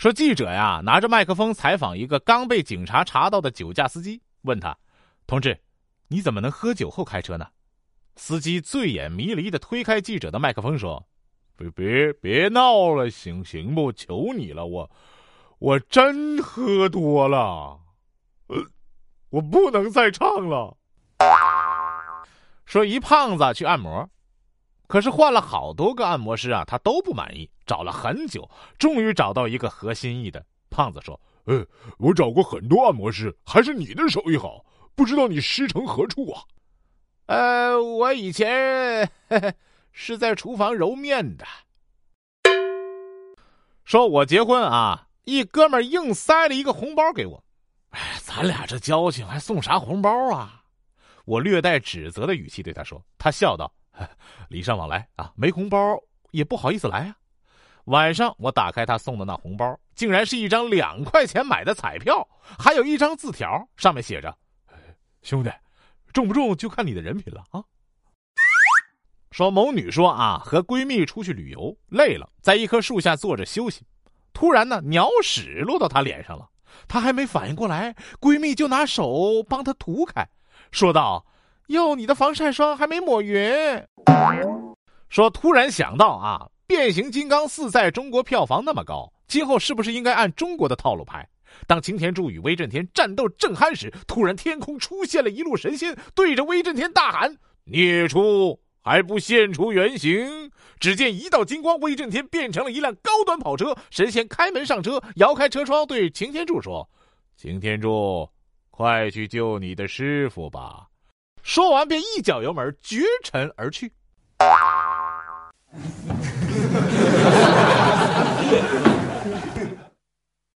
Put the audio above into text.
说记者呀拿着麦克风采访一个刚被警察查到的酒驾司机，问他：“同志，你怎么能喝酒后开车呢？”司机醉眼迷离的推开记者的麦克风说：“别别别闹了，行行不？求你了，我我真喝多了，呃，我不能再唱了。”说一胖子去按摩。可是换了好多个按摩师啊，他都不满意，找了很久，终于找到一个合心意的。胖子说：“呃，我找过很多按摩师，还是你的手艺好。不知道你师承何处啊？”“呃，我以前是在厨房揉面的。”说：“我结婚啊，一哥们硬塞了一个红包给我。哎，咱俩这交情还送啥红包啊？”我略带指责的语气对他说。他笑道。礼尚往来啊，没红包也不好意思来啊。晚上我打开他送的那红包，竟然是一张两块钱买的彩票，还有一张字条，上面写着：“兄弟，中不中就看你的人品了啊。”说某女说啊，和闺蜜出去旅游累了，在一棵树下坐着休息，突然呢，鸟屎落到她脸上了，她还没反应过来，闺蜜就拿手帮她涂开，说道。哟，你的防晒霜还没抹匀。说突然想到啊，变形金刚四在中国票房那么高，今后是不是应该按中国的套路拍？当擎天柱与威震天战斗正酣时，突然天空出现了一路神仙，对着威震天大喊：“孽畜，还不现出原形！”只见一道金光，威震天变成了一辆高端跑车。神仙开门上车，摇开车窗，对擎天柱说：“擎天柱，快去救你的师傅吧。”说完，便一脚油门，绝尘而去。